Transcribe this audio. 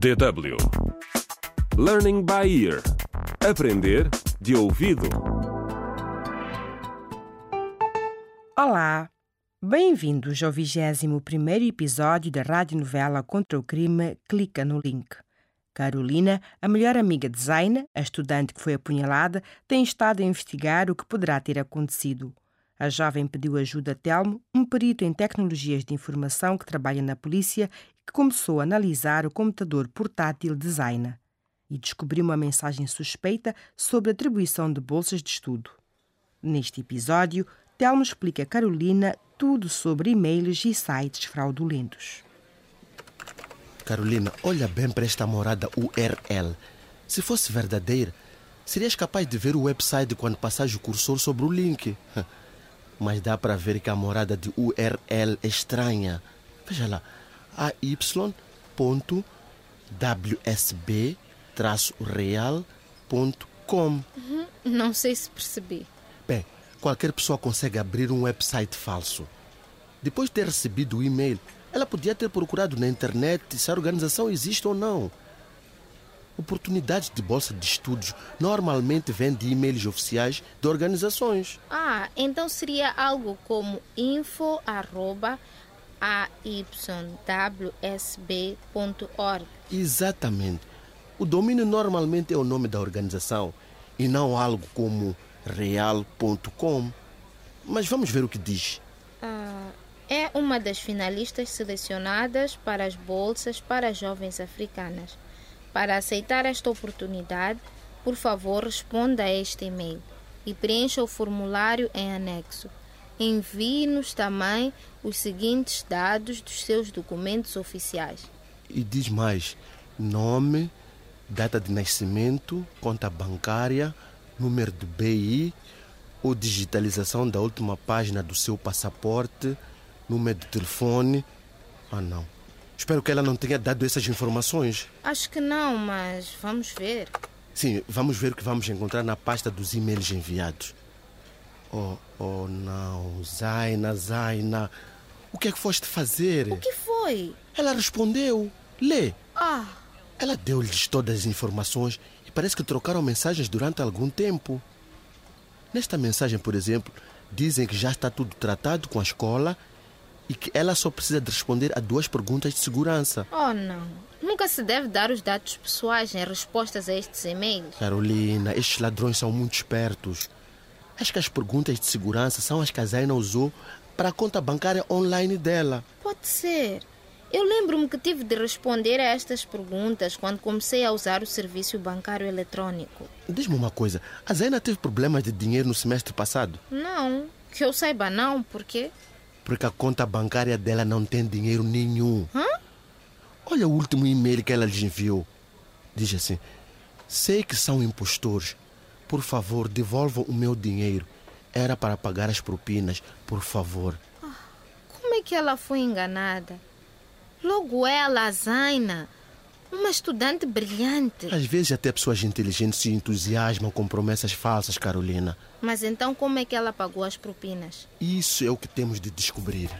DW Learning by Ear Aprender de ouvido. Olá! Bem-vindos ao 21 episódio da radionovela Contra o Crime Clica no Link. Carolina, a melhor amiga de Zaina, a estudante que foi apunhalada, tem estado a investigar o que poderá ter acontecido. A jovem pediu ajuda a Telmo, um perito em tecnologias de informação que trabalha na polícia e que começou a analisar o computador portátil de Zaina. E descobriu uma mensagem suspeita sobre atribuição de bolsas de estudo. Neste episódio, Telmo explica a Carolina tudo sobre e-mails e sites fraudulentos. Carolina, olha bem para esta morada URL. Se fosse verdadeira, serias capaz de ver o website quando passares o cursor sobre o link. Mas dá para ver que a morada de URL é estranha. Veja lá, ay.wsb-real.com. Uhum, não sei se percebi. Bem, qualquer pessoa consegue abrir um website falso. Depois de ter recebido o e-mail, ela podia ter procurado na internet se a organização existe ou não. Oportunidades de bolsa de estudos normalmente vêm de e-mails oficiais de organizações. Ah, então seria algo como info@aywsb.org. Exatamente. O domínio normalmente é o nome da organização e não algo como real.com. Mas vamos ver o que diz. Ah, é uma das finalistas selecionadas para as bolsas para jovens africanas. Para aceitar esta oportunidade, por favor, responda a este e-mail e preencha o formulário em anexo. Envie-nos também os seguintes dados dos seus documentos oficiais. E diz mais: nome, data de nascimento, conta bancária, número de BI ou digitalização da última página do seu passaporte, número de telefone. Ah, não. Espero que ela não tenha dado essas informações. Acho que não, mas vamos ver. Sim, vamos ver o que vamos encontrar na pasta dos e-mails enviados. Oh, oh não, Zaina, Zaina. O que é que foste fazer? O que foi? Ela respondeu. Lê. Ah, Ela deu-lhes todas as informações e parece que trocaram mensagens durante algum tempo. Nesta mensagem, por exemplo, dizem que já está tudo tratado com a escola e que ela só precisa de responder a duas perguntas de segurança. oh não. Nunca se deve dar os dados pessoais em respostas a estes e-mails. Carolina, estes ladrões são muito espertos. Acho que as perguntas de segurança são as que a Zaina usou para a conta bancária online dela. Pode ser. Eu lembro-me que tive de responder a estas perguntas quando comecei a usar o serviço bancário eletrônico. Diz-me uma coisa, a Zaina teve problemas de dinheiro no semestre passado? Não, que eu saiba não, por quê? Porque a conta bancária dela não tem dinheiro nenhum. Olha o último e-mail que ela lhes enviou. Diz assim: Sei que são impostores. Por favor, devolvam o meu dinheiro. Era para pagar as propinas, por favor. Como é que ela foi enganada? Logo ela, a Zaina, uma estudante brilhante. Às vezes até pessoas inteligentes se entusiasmam com promessas falsas, Carolina. Mas então como é que ela pagou as propinas? Isso é o que temos de descobrir.